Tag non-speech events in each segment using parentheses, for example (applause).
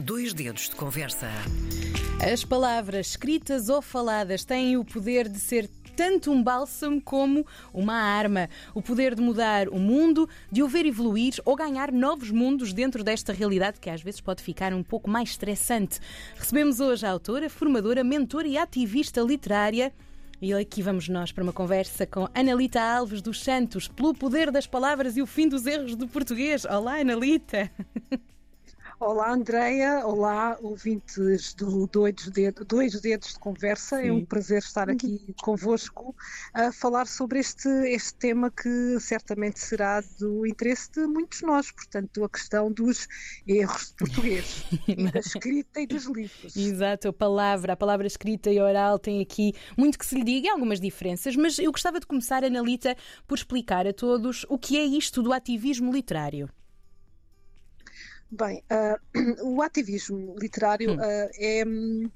Dois dedos de conversa. As palavras escritas ou faladas têm o poder de ser tanto um bálsamo como uma arma. O poder de mudar o mundo, de o ver evoluir ou ganhar novos mundos dentro desta realidade que às vezes pode ficar um pouco mais estressante. Recebemos hoje a autora, formadora, mentora e ativista literária. E aqui vamos nós para uma conversa com Analita Alves dos Santos, pelo poder das palavras e o fim dos erros do português. Olá, Analita! Olá, Andreia. Olá, ouvintes do Dois Dedos, Dois Dedos de Conversa. Sim. É um prazer estar aqui convosco a falar sobre este, este tema que certamente será do interesse de muitos de nós, portanto, a questão dos erros de português, (laughs) da escrita e dos livros. Exato, a palavra, a palavra escrita e oral tem aqui muito que se lhe diga, algumas diferenças, mas eu gostava de começar, Analita, por explicar a todos o que é isto do ativismo literário. Bem, uh, (clears throat) o ativismo literário uh, é. Um,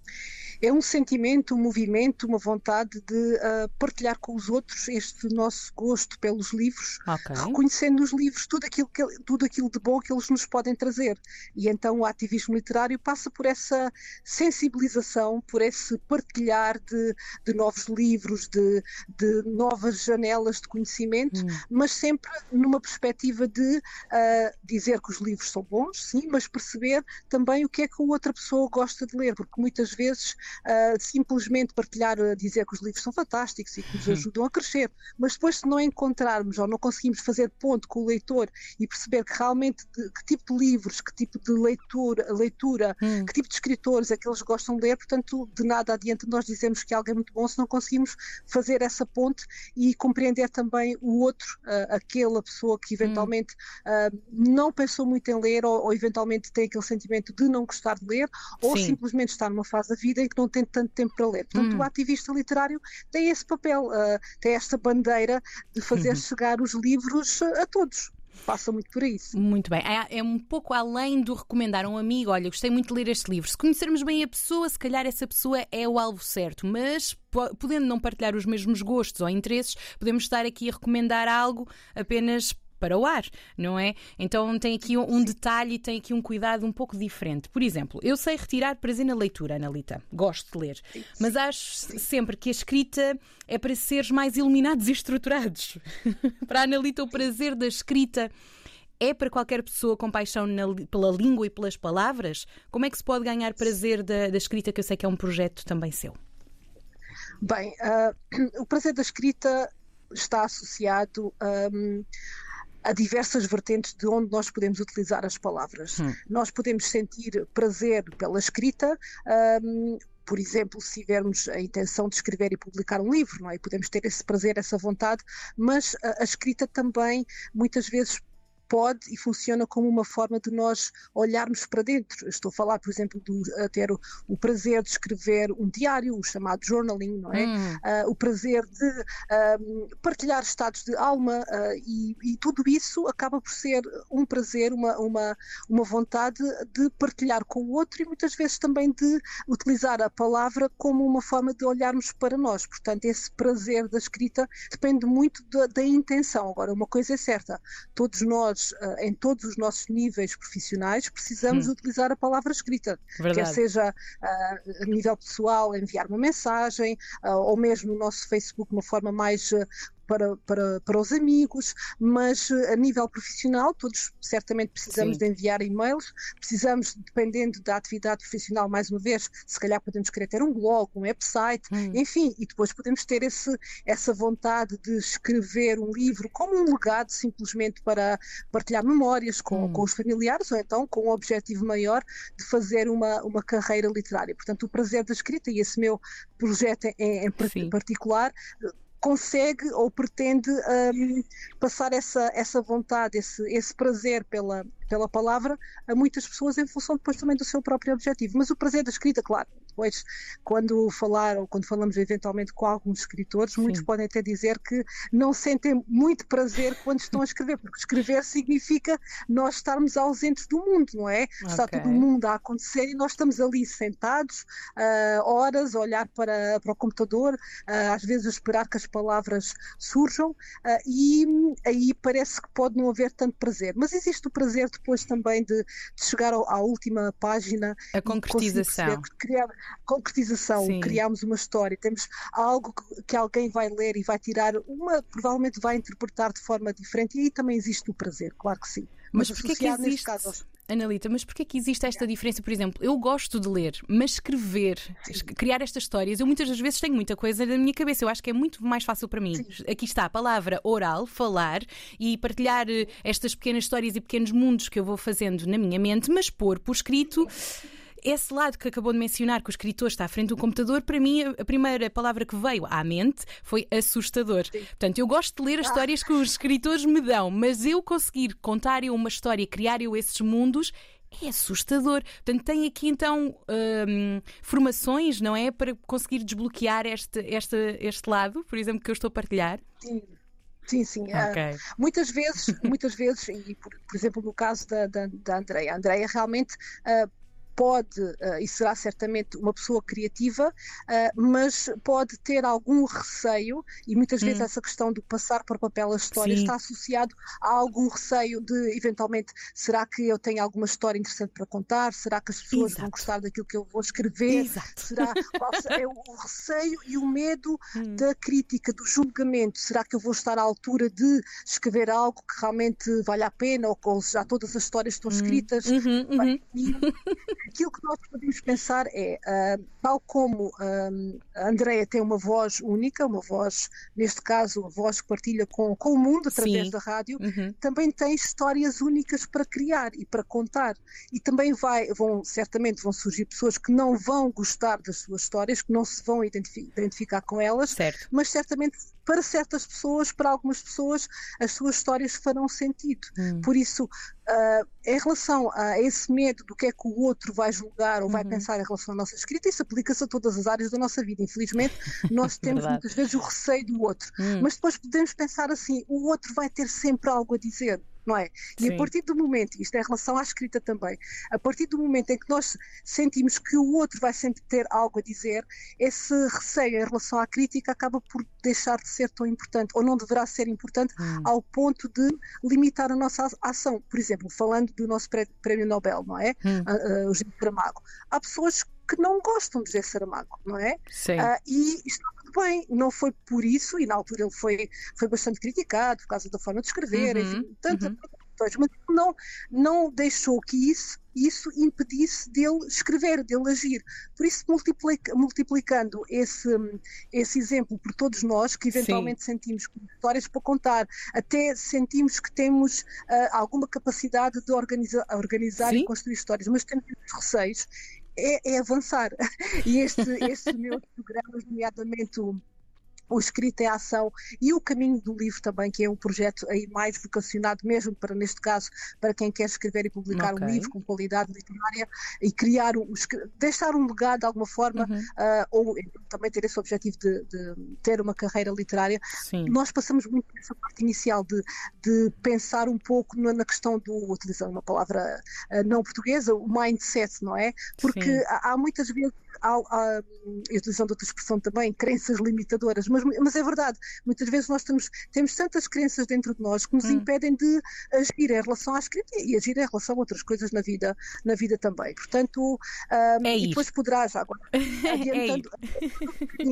é um sentimento, um movimento, uma vontade de uh, partilhar com os outros este nosso gosto pelos livros, okay. reconhecendo nos livros tudo aquilo, que, tudo aquilo de bom que eles nos podem trazer. E então o ativismo literário passa por essa sensibilização, por esse partilhar de, de novos livros, de, de, novas janelas de conhecimento, hum. mas sempre numa perspectiva de uh, dizer que os livros são bons, sim, mas perceber também o que é que a outra pessoa gosta de ler, porque muitas vezes uh, simplesmente partilhar, uh, dizer que os livros são fantásticos e que nos uhum. ajudam a crescer, mas depois se não encontrarmos ou não conseguimos fazer ponto com o leitor e perceber que realmente de, que tipo de livros, que tipo de leitura, leitura hum. que tipo de escritores é que eles gostam de ler, portanto de nada adianta nós dizermos que algo é muito bom se não conseguimos fazer essa ponte e compreender também o outro, uh, aquela pessoa que eventualmente hum. não pensou muito em ler ou, ou, eventualmente tem aquele sentimento de não gostar de ler ou Sim. simplesmente está numa fase da vida em que não tem tanto tempo para ler. Portanto, hum. o ativista literário tem esse papel, uh, tem esta bandeira de fazer uhum. chegar os livros a todos passa muito por isso. Muito bem. É, é, um pouco além do recomendar a um amigo, olha, gostei muito de ler este livro. Se conhecermos bem a pessoa, se calhar essa pessoa é o alvo certo, mas podendo não partilhar os mesmos gostos ou interesses, podemos estar aqui a recomendar algo apenas para o ar, não é? Então tem aqui um detalhe e tem aqui um cuidado um pouco diferente. Por exemplo, eu sei retirar prazer na leitura, Analita. Gosto de ler. Mas acho sempre que a escrita é para seres mais iluminados e estruturados. (laughs) para a Analita, o prazer da escrita é para qualquer pessoa com paixão na, pela língua e pelas palavras? Como é que se pode ganhar prazer da, da escrita, que eu sei que é um projeto também seu? Bem, uh, (clears throat) o prazer da escrita está associado um, há diversas vertentes de onde nós podemos utilizar as palavras. Hum. Nós podemos sentir prazer pela escrita, um, por exemplo, se tivermos a intenção de escrever e publicar um livro, não é? podemos ter esse prazer, essa vontade, mas a, a escrita também muitas vezes pode e funciona como uma forma de nós olharmos para dentro. Estou a falar, por exemplo, de ter o, o prazer de escrever um diário, o chamado journaling, não é? Hum. Uh, o prazer de partilhar estados de alma uh, e, e, tudo isso acaba por ser um prazer, uma, uma, uma vontade de partilhar com o outro e muitas vezes também de utilizar a palavra como uma forma de olharmos para nós. Portanto, esse prazer da escrita depende muito da, da intenção. Agora, uma coisa é certa, todos nós nós, eh, em todos os nossos níveis profissionais, precisamos hum. utilizar a palavra escrita. Verdade. Quer seja uh, a nível pessoal, enviar uma mensagem, uh, ou mesmo no nosso Facebook, de uma forma mais para, para, para os amigos, mas eh, a nível profissional, todos certamente precisamos Sim. de enviar e-mails, precisamos, dependendo da atividade profissional, mais uma vez, se calhar podemos querer ter um blog, um website, hum. enfim, e depois podemos ter esse, essa vontade de escrever um livro como um legado, simplesmente para partilhar memórias com, hum. com os familiares, ou então com um objetivo maior de fazer uma, uma carreira literária. Portanto, o prazer da escrita e esse meu projeto em, em particular consegue ou pretende um, passar essa, essa vontade, esse, esse prazer pela, pela palavra a muitas pessoas em função depois também do seu próprio objetivo. Mas o prazer da escrita, claro, depois, quando falar ou quando falamos eventualmente com alguns escritores, Sim. muitos podem até dizer que não sentem muito prazer quando estão a escrever, porque escrever significa nós estarmos ausentes do mundo, não é? Okay. Está todo o mundo a acontecer e nós estamos ali sentados, uh, horas, a olhar para, para o computador, uh, às vezes a esperar que as palavras surjam, uh, e aí parece que pode não haver tanto prazer. Mas existe o prazer depois também de, de chegar ao, à última página. A concretização. Criar, concretização, Sim. criarmos uma história, temos algo que, que, alguém vai ler e vai tirar uma, provavelmente vai interpretar de forma diferente, e aí também existe o prazer, claro que sim. Mas, mas porquê que existe? Caso, Analita, mas porquê que existe esta diferença? Por exemplo, eu gosto de ler, mas escrever, Sim. criar estas histórias, eu muitas das vezes tenho muita coisa na minha cabeça. Eu acho que é muito mais fácil para mim. Sim. Aqui está a palavra oral, falar e partilhar eh, estas pequenas histórias e pequenos mundos que eu vou fazendo na minha mente, mas pôr por escrito. Esse lado que acabou de mencionar, que o escritor está à frente do computador, para mim a primeira palavra que veio à mente foi assustador. Sim. Portanto, eu gosto de ler as ah. histórias que os escritores me dão, mas eu conseguir contar eu uma história, criar eu esses mundos, é assustador. Portanto, tem aqui então hum, formações, não é? Para conseguir desbloquear este, este, este lado, por exemplo, que eu estou a partilhar. Sim. Sim, sim. Ah, okay. Uh, muitas vezes, muitas vezes, e por, por, exemplo no caso da, da, da Andrea, a Andrea realmente uh, pode, uh, e será certamente uma pessoa criativa, uh, mas pode ter algum receio, e muitas hum. vezes essa questão do passar para o papel a história Sim. está associado a algum receio de, eventualmente, será que eu tenho alguma história interessante para contar? Será que as pessoas Exato. vão gostar daquilo que eu vou escrever? Exato. Será é o receio e o medo (laughs) hum. da crítica, do julgamento? Será que eu vou estar à altura de escrever algo que realmente vale a pena ou, ou já todas as histórias estão hum. escritas? Uhum, uhum. Aquilo que nós podemos pensar é, uh, tal como uh, a Andrea tem uma voz única, uma voz, neste caso, uma voz que partilha com, com o mundo através Sim. da rádio, uhum. também tem histórias únicas para criar e para contar. E também vai, vão, certamente vão surgir pessoas que não vão gostar das suas histórias, que não se vão identificar com elas, certo. mas certamente para certas pessoas, para algumas pessoas, as suas histórias farão sentido. Hum. Por isso, uh, em relação a esse medo do que é que o outro vai julgar ou vai uhum. pensar em relação à nossa escrita, isso aplica-se a todas as áreas da nossa vida. Infelizmente, (laughs) nós temos muitas vezes o receio do outro, hum. mas depois podemos pensar assim: o outro vai ter sempre algo a dizer não é? E Sim. a partir do momento, isto é em relação à escrita também, a partir do momento em que nós sentimos que o outro vai sempre ter algo a dizer, esse receio em relação à crítica acaba por deixar de ser tão importante, ou não deverá ser importante hum. ao ponto de limitar a nossa ação. Por exemplo, falando do nosso prémio Nobel, não é? Hum. Uh, uh, o Gino Saramago. Há pessoas que não gostam de José Saramago, não é? Sim. Uh, e está tudo bem, não foi por isso, e na altura ele foi, foi bastante criticado por causa da forma de escrever, uhum, enfim, tanto, uhum. mas não, não deixou que isso, isso impedisse dele escrever, dele agir. Por isso, multiplica, multiplicando esse, esse exemplo por todos nós, que eventualmente Sim. sentimos histórias para contar, até sentimos que temos uh, alguma capacidade de organiza, organizar e construir histórias, mas temos receios, é, é avançar. (laughs) E este, este meu programa, nomeadamente o o Escrita é Ação e o Caminho do Livro também, que é um projeto aí mais vocacionado mesmo para, neste caso, para quem quer escrever e publicar okay. um livro com qualidade literária e criar, um, deixar um legado de alguma forma, uhum. uh, ou também ter esse objetivo de, de ter uma carreira literária. Sim. Nós passamos muito por essa parte inicial de, de pensar um pouco na, na questão do, utilizando uma palavra uh, não portuguesa, o mindset, não é? Porque há, há muitas vezes há, há, utilizando outra expressão também, crenças limitadoras, mas, mas é verdade, muitas vezes nós temos, temos tantas crenças dentro de nós que nos hum. impedem de agir em relação à escrita e agir em relação a outras coisas na vida, na vida também. Portanto, um, é e depois poderá já agora, (laughs) adiantando é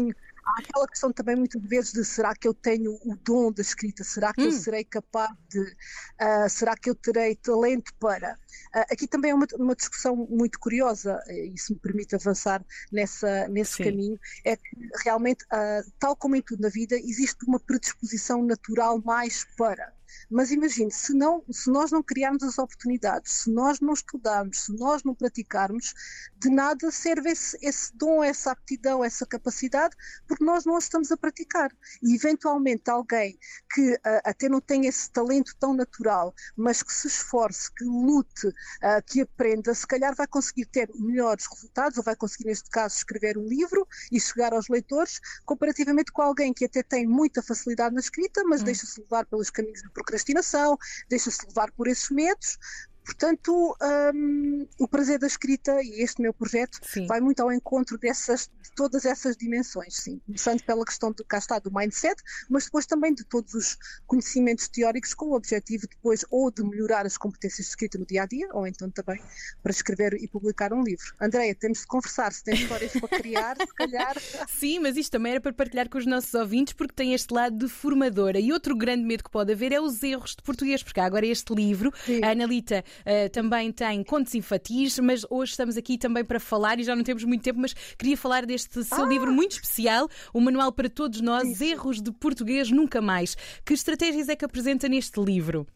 há aquela questão também muitas vezes de será que eu tenho o dom da escrita? Será que hum. eu serei capaz de? Uh, será que eu terei talento para? Uh, aqui também é uma, uma, discussão muito curiosa, e se me permite avançar nessa, nesse Sim. caminho, é que realmente, uh, tal como em tudo na vida, existe uma predisposição natural mais para. Mas imagine, se, não, se nós não criarmos as oportunidades, se nós não estudarmos, se nós não praticarmos, de nada serve esse, esse dom, essa aptidão, essa capacidade, porque nós não a estamos a praticar. E eventualmente alguém que uh, até não tem esse talento tão natural, mas que se esforce, que lute, uh, que aprenda, se calhar vai conseguir ter melhores resultados, ou vai conseguir, neste caso, escrever um livro e chegar aos leitores, comparativamente com alguém que até tem muita facilidade na escrita, mas hum. deixa-se levar pelos caminhos de procrastinação, deixa-se levar por esses medos, Portanto, um, o prazer da escrita e este meu projeto sim. vai muito ao encontro dessas, de todas essas dimensões, sim. Começando pela questão de cá está do mindset, mas depois também de todos os conhecimentos teóricos com o objetivo depois ou de melhorar as competências de escrita no dia a dia, ou então também para escrever e publicar um livro. Andréia, temos de conversar, se tem histórias para criar, se calhar. (laughs) Sim, mas isto também era para partilhar com os nossos ouvintes, porque tem este lado de formadora. E outro grande medo que pode haver é os erros de português, porque há agora este livro, sim. a Analita uh, também tem contos infantis, mas hoje estamos aqui também para falar e já não temos muito tempo, mas queria falar deste seu ah! livro muito especial, o Manual para Todos Nós, Isso. Erros de Português Nunca Mais. Que estratégias é que apresenta neste livro?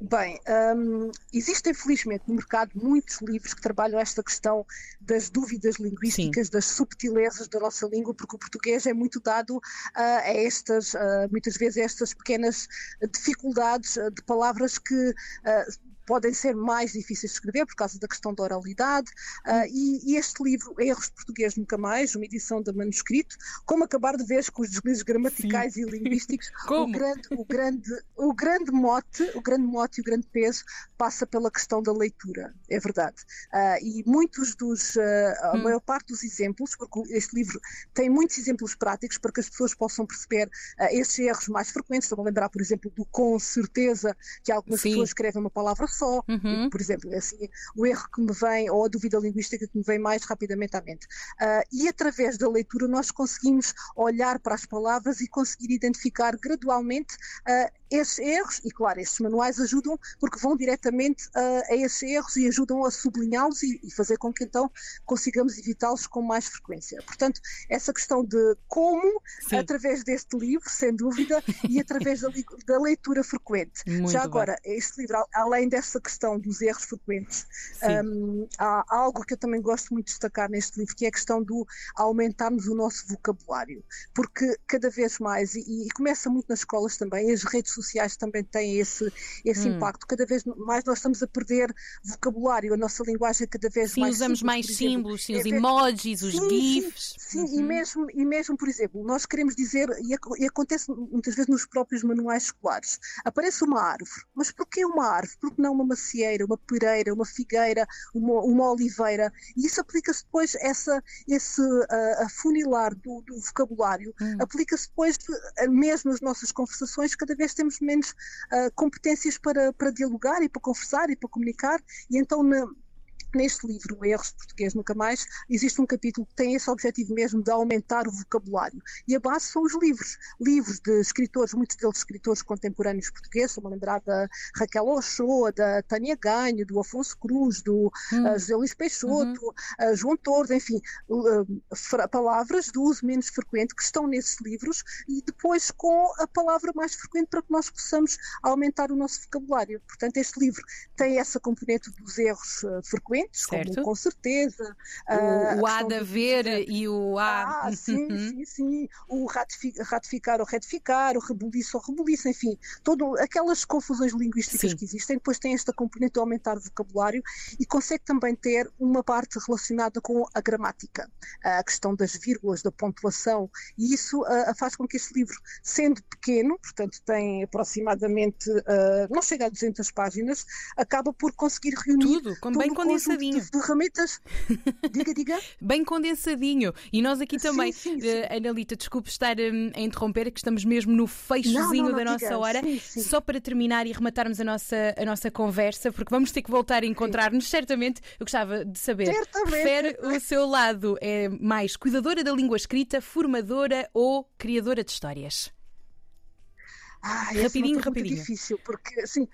Bem, um, existem felizmente no mercado muitos livros que trabalham esta questão das dúvidas linguísticas, Sim. das subtilezas da nossa língua, porque o português é muito dado uh, a estas, uh, muitas vezes, a estas pequenas dificuldades de palavras que uh, podem ser mais difíceis de escrever por causa da questão da oralidade. Uh, e, e, este livro, Erros de Português Nunca Mais, uma edição de manuscrito, como acabar de vez com os deslizes gramaticais Sim. e linguísticos, (laughs) o grande, o, grande, o grande mote, o grande mote e o grande peso passa pela questão da leitura, é verdade. Uh, e muitos dos, uh, a hum. maior parte dos exemplos, porque este livro tem muitos exemplos práticos para que as pessoas possam perceber uh, esses erros mais frequentes. Estou a lembrar, por exemplo, do com certeza, que algumas Sim. pessoas escrevem uma palavra só, uhum. por exemplo, assim, o erro que me vem, ou a dúvida linguística que me vem mais rapidamente à mente. Uh, e através da leitura nós conseguimos olhar para as palavras e conseguir identificar gradualmente uh, esses erros, e claro, estes manuais ajudam porque vão diretamente uh, a esses erros e ajudam a sublinhá-los e, e, fazer com que então consigamos evitá-los com mais frequência. Portanto, essa questão de como, Sim. através deste livro, sem dúvida, e através da, da leitura frequente. Muito Já agora, bem. este livro, além dessa questão dos erros frequentes, um, há algo que eu também gosto muito de destacar neste livro, que é a questão do aumentarmos o nosso vocabulário, porque cada vez mais, e, e começa muito nas escolas também, as redes sociais também têm esse, esse hum. impacto. Cada vez mais nós estamos a perder vocabulário, a nossa linguagem é cada vez sim, mais. Sim, usamos mais símbolos, sim, os emojis, os sim, GIFs. Sim, sim uhum. e, mesmo, e mesmo, por exemplo, nós queremos dizer, e, e, acontece muitas vezes nos próprios manuais escolares, aparece uma árvore, mas porquê uma árvore? Porque não uma macieira, uma pereira, uma figueira, uma, uma oliveira? E isso aplica-se depois, essa, esse uh, afunilar do, do vocabulário, hum. aplica-se depois, uh, mesmo nas nossas conversações, cada vez temos temos menos uh, competências para, para dialogar e para conversar e para comunicar, e então na, Neste livro, Erros de Português Nunca Mais, existe um capítulo que tem esse objetivo mesmo de aumentar o vocabulário. E a base são os livros. Livros de escritores, muitos deles escritores contemporâneos portugueses, estou-me a lembrar da Raquel Ochoa, da Tânia Ganho, do Afonso Cruz, do hum. uh, José Luís Peixoto, uhum. uh, João Tordo, enfim, uh, palavras do uso menos frequente que estão nesses livros e depois com a palavra mais frequente para que nós possamos aumentar o nosso vocabulário. Portanto, este livro tem essa componente dos erros frequentes certo. como com certeza. O, uh, o há de haver e o há. Ah, sim, uhum. sim, sim. O ratificar, ratificar ou retificar, o rebuliço ou rebuliço, enfim, todo, aquelas confusões linguísticas sim. que existem, depois tem esta componente de aumentar o vocabulário e consegue também ter uma parte relacionada com a gramática, a questão das vírgulas, da pontuação, e isso uh, faz com que este livro, sendo pequeno, portanto tem aproximadamente, uh, não chega a 200 páginas, acaba por conseguir reunir tudo, com bem condensadinho condensadinho. De ferramentas. diga, diga. (laughs) Bem condensadinho. E nós aqui também, sim, sim, sim. Uh, Analita, desculpe estar um, a interromper, que estamos mesmo no fechozinho não, não, não, da nossa diga. hora. Só para terminar e rematarmos a nossa, a nossa conversa, porque vamos ter que voltar a encontrar-nos. Certamente, eu gostava de saber. Certamente. Prefere o seu lado é mais cuidadora da língua escrita, formadora ou criadora de histórias? Ah, rapidinho, é rapidinho. difícil, porque assim,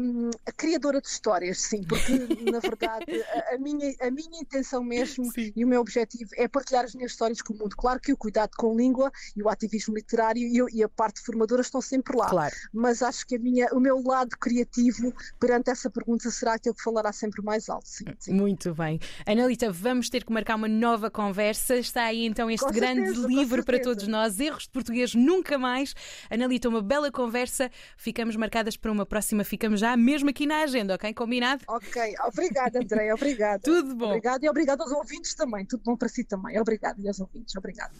um, a criadora de histórias, sim, porque na verdade (laughs) a, a, minha, a minha intenção mesmo sim. e o meu objetivo é partilhar as minhas histórias com o mundo. Claro que o cuidado com a língua e o ativismo literário e, e a parte formadora estão sempre lá, claro. mas acho que a minha, o meu lado criativo perante essa pergunta será aquele que falará sempre mais alto. Sim, sim. Muito bem. Analita, vamos ter que marcar uma nova conversa. Está aí então este com grande certeza, livro para todos nós, Erros de Português Nunca Mais. Analita, uma bela conversa. Ficamos marcadas para uma próxima. Ficamos já mesmo aqui na agenda, ok? Combinado? Ok. Obrigada, André. Obrigada. (laughs) Tudo bom. Obrigada e obrigado aos ouvintes também. Tudo bom para si também. Obrigada e aos ouvintes. Obrigada.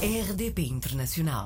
RDP Internacional.